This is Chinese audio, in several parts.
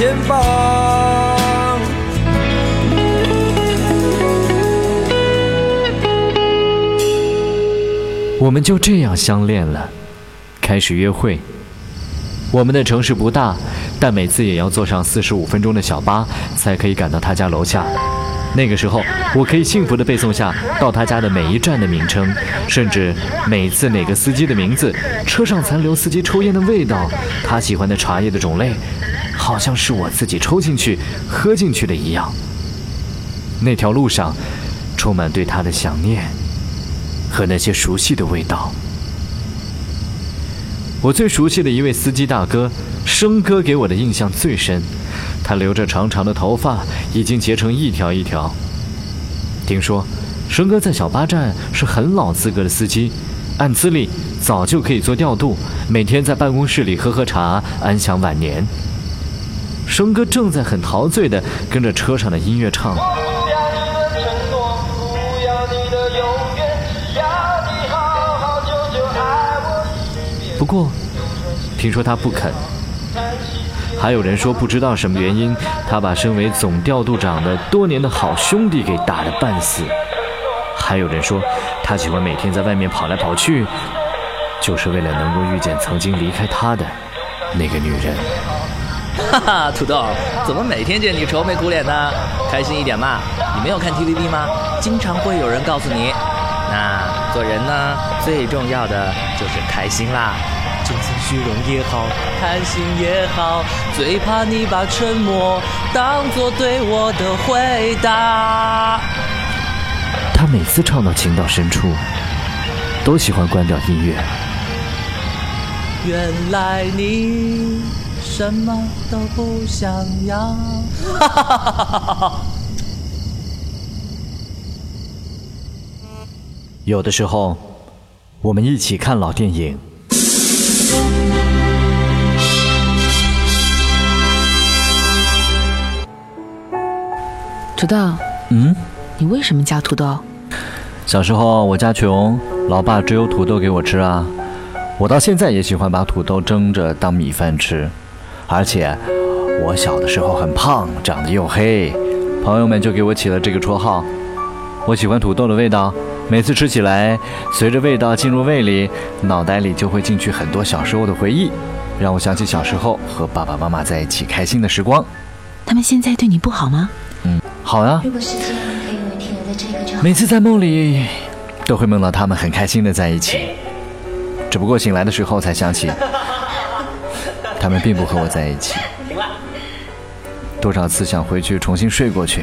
前方。我们就这样相恋了，开始约会。我们的城市不大，但每次也要坐上四十五分钟的小巴才可以赶到他家楼下。那个时候，我可以幸福地背诵下到他家的每一站的名称，甚至每次哪个司机的名字、车上残留司机抽烟的味道、他喜欢的茶叶的种类，好像是我自己抽进去、喝进去的一样。那条路上，充满对他的想念。和那些熟悉的味道。我最熟悉的一位司机大哥，生哥给我的印象最深。他留着长长的头发，已经结成一条一条。听说，生哥在小巴站是很老资格的司机，按资历早就可以做调度，每天在办公室里喝喝茶，安享晚年。生哥正在很陶醉地跟着车上的音乐唱。不过，听说他不肯。还有人说不知道什么原因，他把身为总调度长的多年的好兄弟给打得半死。还有人说他喜欢每天在外面跑来跑去，就是为了能够遇见曾经离开他的那个女人。哈哈，土豆，怎么每天见你愁眉苦脸的？开心一点嘛！你没有看 TVB 吗？经常会有人告诉你。那做人呢，最重要的就是开心啦。就算虚荣也好，贪心也好，最怕你把沉默当作对我的回答。他每次唱到情到深处，都喜欢关掉音乐。原来你什么都不想要。哈哈哈哈哈哈！有的时候，我们一起看老电影。土豆，嗯，你为什么叫土豆？小时候我家穷，老爸只有土豆给我吃啊。我到现在也喜欢把土豆蒸着当米饭吃，而且我小的时候很胖，长得又黑，朋友们就给我起了这个绰号。我喜欢土豆的味道，每次吃起来，随着味道进入胃里，脑袋里就会进去很多小时候的回忆，让我想起小时候和爸爸妈妈在一起开心的时光。他们现在对你不好吗？嗯，好呀。啊。如果时间每次在梦里，都会梦到他们很开心的在一起。只不过醒来的时候才想起，他们并不和我在一起。多少次想回去重新睡过去，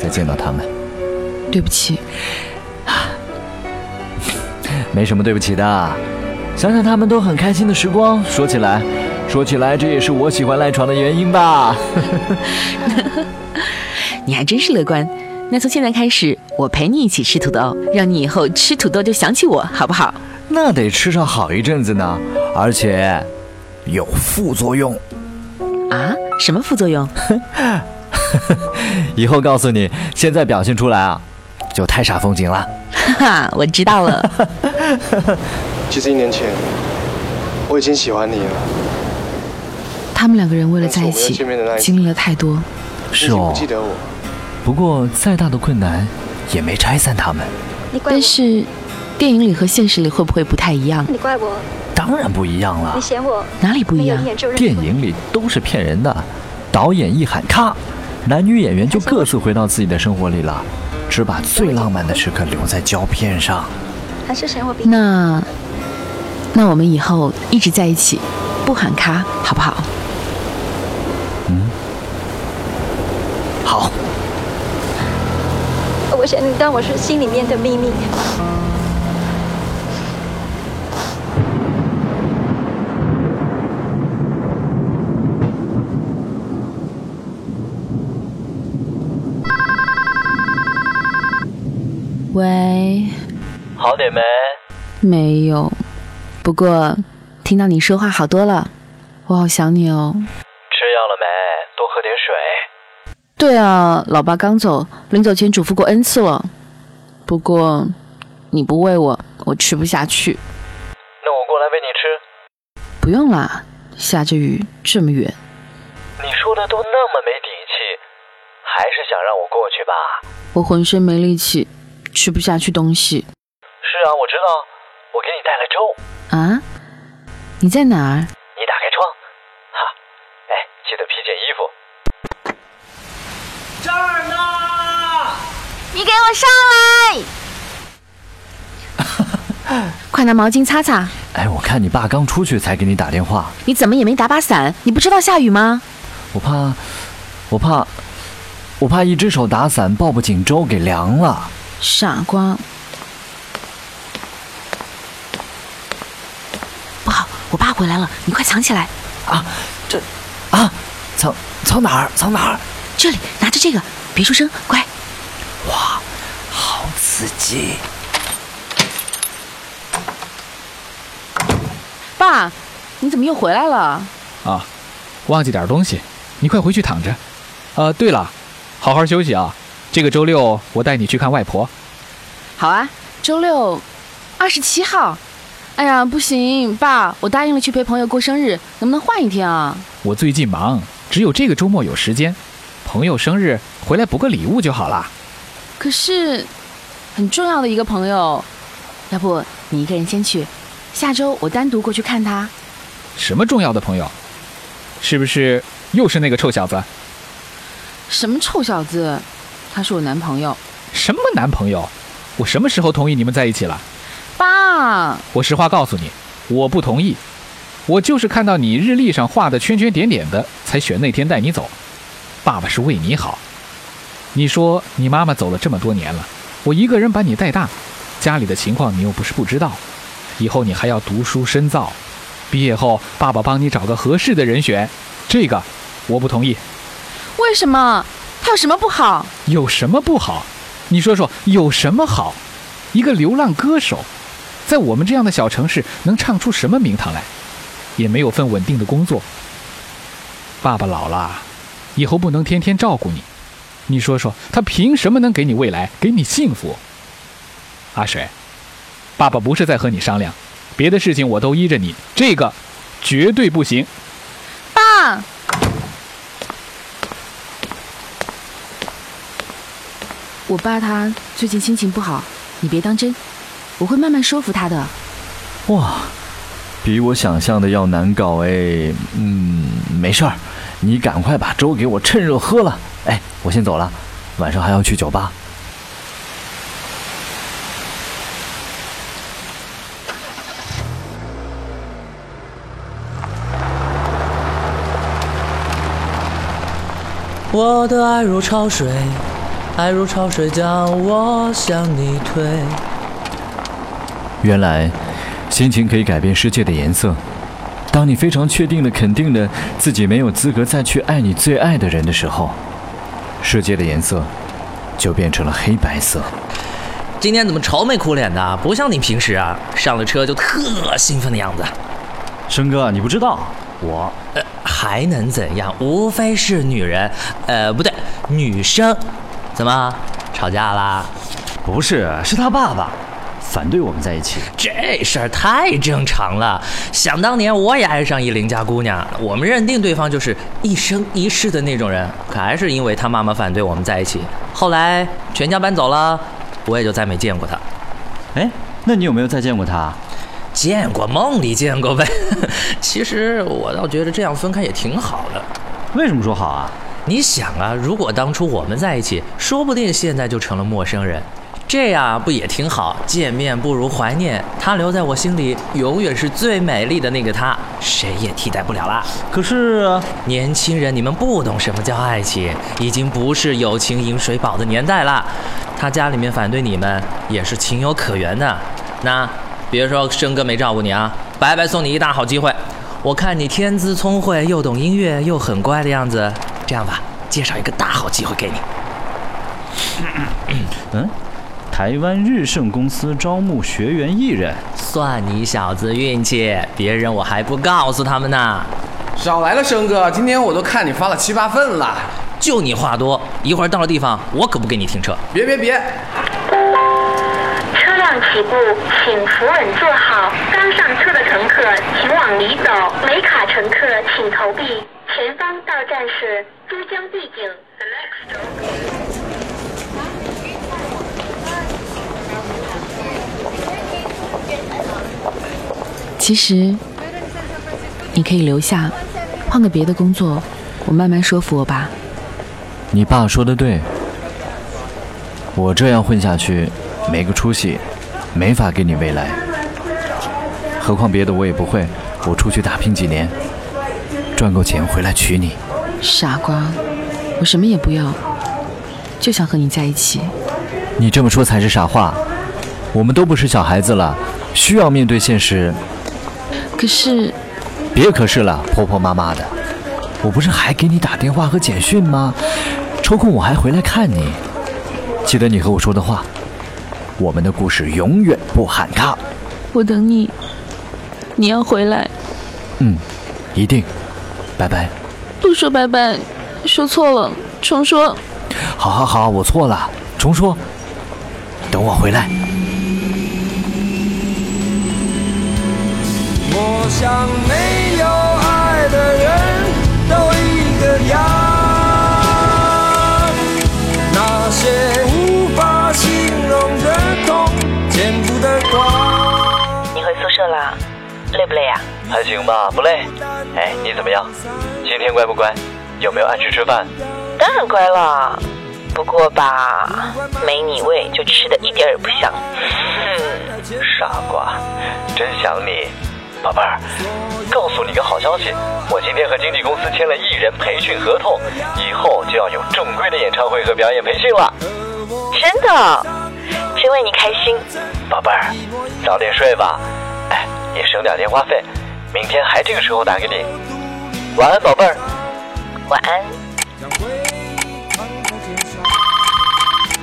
再见到他们。对不起，没什么对不起的。想想他们都很开心的时光，说起来，说起来，这也是我喜欢赖床的原因吧。你还真是乐观。那从现在开始，我陪你一起吃土豆，让你以后吃土豆就想起我，好不好？那得吃上好一阵子呢，而且有副作用。啊？什么副作用？以后告诉你，现在表现出来啊，就太煞风景了。哈哈，我知道了。其实一年前，我已经喜欢你了。他们两个人为了在一起，经历了太多。是哦。记得我。不过再大的困难，也没拆散他们。但是，电影里和现实里会不会不太一样？你怪我？当然不一样了。你嫌我？哪里不一样？电影里都是骗人的，导演一喊咔，男女演员就各自回到自己的生活里了，只把最浪漫的时刻留在胶片上。还是嫌我？那，那我们以后一直在一起，不喊咔，好不好？嗯。好。我想你当我是心里面的秘密。喂，好点没？没有。不过听到你说话好多了，我好想你哦。吃药了没？多喝点水。对啊，老爸刚走，临走前嘱咐过 N 次了。不过你不喂我，我吃不下去。那我过来喂你吃。不用啦，下着雨这么远。你说的都那么没底气，还是想让我过去吧？我浑身没力气，吃不下去东西。是啊，我知道，我给你带了粥。啊？你在哪儿？你打开窗，哈，哎，记得披件衣服。这儿呢。你给我上来！快拿毛巾擦擦。哎，我看你爸刚出去才给你打电话。你怎么也没打把伞？你不知道下雨吗？我怕，我怕，我怕一只手打伞抱不紧粥给凉了。傻瓜。不好，我爸回来了，你快藏起来。啊，这，啊，藏藏哪儿？藏哪儿？这里，拿着这个，别出声，乖。哇，好刺激！爸，你怎么又回来了？啊，忘记点东西，你快回去躺着。呃，对了，好好休息啊。这个周六我带你去看外婆。好啊，周六，二十七号。哎呀，不行，爸，我答应了去陪朋友过生日，能不能换一天啊？我最近忙，只有这个周末有时间。朋友生日回来补个礼物就好了。可是，很重要的一个朋友，要不你一个人先去，下周我单独过去看他。什么重要的朋友？是不是又是那个臭小子？什么臭小子？他是我男朋友。什么男朋友？我什么时候同意你们在一起了？爸，我实话告诉你，我不同意。我就是看到你日历上画的圈圈点点的，才选那天带你走。爸爸是为你好。你说你妈妈走了这么多年了，我一个人把你带大，家里的情况你又不是不知道。以后你还要读书深造，毕业后爸爸帮你找个合适的人选，这个我不同意。为什么？他有什么不好？有什么不好？你说说有什么好？一个流浪歌手，在我们这样的小城市能唱出什么名堂来？也没有份稳定的工作。爸爸老了，以后不能天天照顾你。你说说，他凭什么能给你未来，给你幸福？阿水，爸爸不是在和你商量，别的事情我都依着你，这个绝对不行。爸，我爸他最近心情不好，你别当真，我会慢慢说服他的。哇，比我想象的要难搞哎。嗯，没事儿，你赶快把粥给我趁热喝了。哎，我先走了，晚上还要去酒吧。我的爱如潮水，爱如潮水将我向你推。原来，心情可以改变世界的颜色。当你非常确定的、肯定的自己没有资格再去爱你最爱的人的时候，世界的颜色就变成了黑白色。今天怎么愁眉苦脸的？不像你平时啊，上了车就特兴奋的样子。生哥，你不知道我，呃，还能怎样？无非是女人，呃，不对，女生。怎么吵架啦？不是，是他爸爸反对我们在一起。这事儿太正常了。想当年我也爱上一邻家姑娘，我们认定对方就是一生一世的那种人，可还是因为他妈妈反对我们在一起。后来全家搬走了，我也就再没见过他。哎，那你有没有再见过他？见过，梦里见过呗。其实我倒觉得这样分开也挺好的。为什么说好啊？你想啊，如果当初我们在一起，说不定现在就成了陌生人，这样不也挺好？见面不如怀念，他留在我心里，永远是最美丽的那个他，谁也替代不了啦。可是年轻人，你们不懂什么叫爱情，已经不是友情饮水饱的年代了。他家里面反对你们，也是情有可原的。那别说生哥没照顾你啊，白白送你一大好机会。我看你天资聪慧，又懂音乐，又很乖的样子。这样吧，介绍一个大好机会给你。嗯，台湾日盛公司招募学员艺人，算你小子运气，别人我还不告诉他们呢。少来了，生哥，今天我都看你发了七八份了。就你话多，一会儿到了地方，我可不给你停车。别别别！车辆起步，请扶稳坐好。刚上车的乘客请往里走，没卡乘客请投币。前方到站是珠江帝景。The next 其实，你可以留下，换个别的工作，我慢慢说服我爸。你爸说的对，我这样混下去没个出息，没法给你未来。何况别的我也不会，我出去打拼几年，赚够钱回来娶你。傻瓜，我什么也不要，就想和你在一起。你这么说才是傻话。我们都不是小孩子了，需要面对现实。可是，别可是了，婆婆妈妈的。我不是还给你打电话和简讯吗？抽空我还回来看你。记得你和我说的话，我们的故事永远不喊卡。我等你，你要回来。嗯，一定。拜拜。不说拜拜，说错了，重说。好好好，我错了，重说。等我回来。我想没有爱的人都一个样，那些无法形容的痛，见不得光。你回宿舍啦？累不累啊？还行吧，不累。哎，你怎么样？今天乖不乖？有没有按时吃饭？当然乖了，不过吧，没你喂就吃的一点也不香。哼，傻瓜，真想你。宝贝儿，告诉你个好消息，我今天和经纪公司签了艺人培训合同，以后就要有正规的演唱会和表演培训了。真的，真为你开心。宝贝儿，早点睡吧，哎，也省点电话费，明天还这个时候打给你。晚安，宝贝儿。晚安。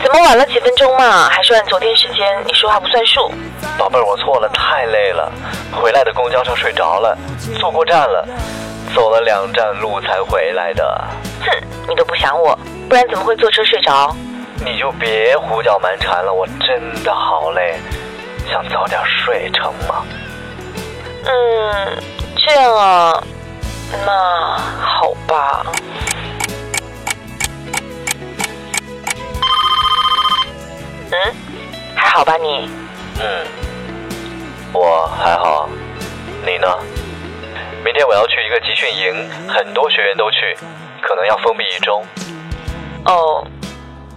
怎么晚了几分钟嘛？还是按昨天时间？你说话不算数。宝贝儿，我错了，太累了，回来的公交车睡着了，坐过站了，走了两站路才回来的。哼，你都不想我，不然怎么会坐车睡着？你就别胡搅蛮缠了，我真的好累，想早点睡成吗？嗯，这样啊，那好吧。嗯，还好吧你？嗯，我还好。你呢？明天我要去一个集训营，很多学员都去，可能要封闭一周。哦，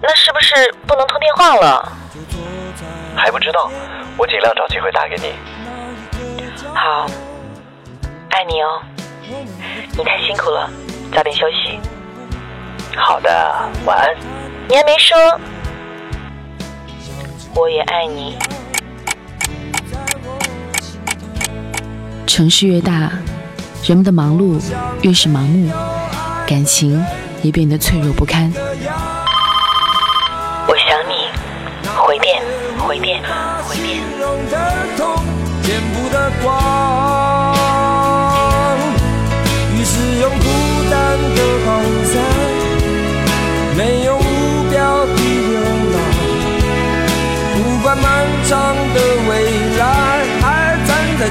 那是不是不能通电话了？还不知道，我尽量找机会打给你。好，爱你哦。你太辛苦了，早点休息。好的，晚安。你还没说。我也爱你。城市越大，人们的忙碌越是盲目，感情也变得脆弱不堪。我想你，回电，回电，回电。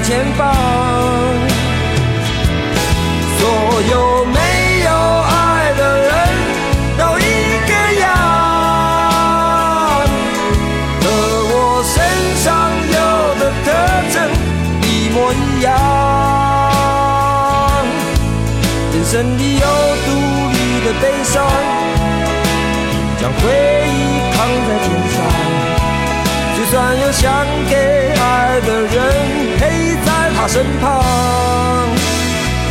前方，所有没有爱的人都一个样，和我身上有的特征一模一样。人生里有独立的悲伤，将回忆扛在肩上。就算有想给爱的人陪在他身旁，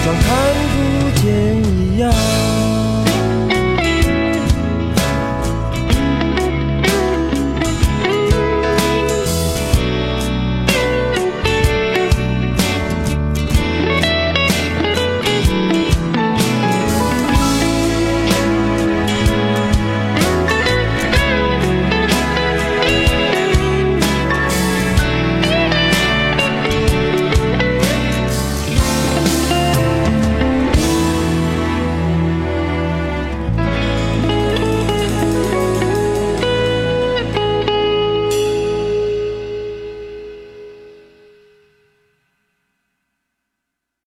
像看不见一样。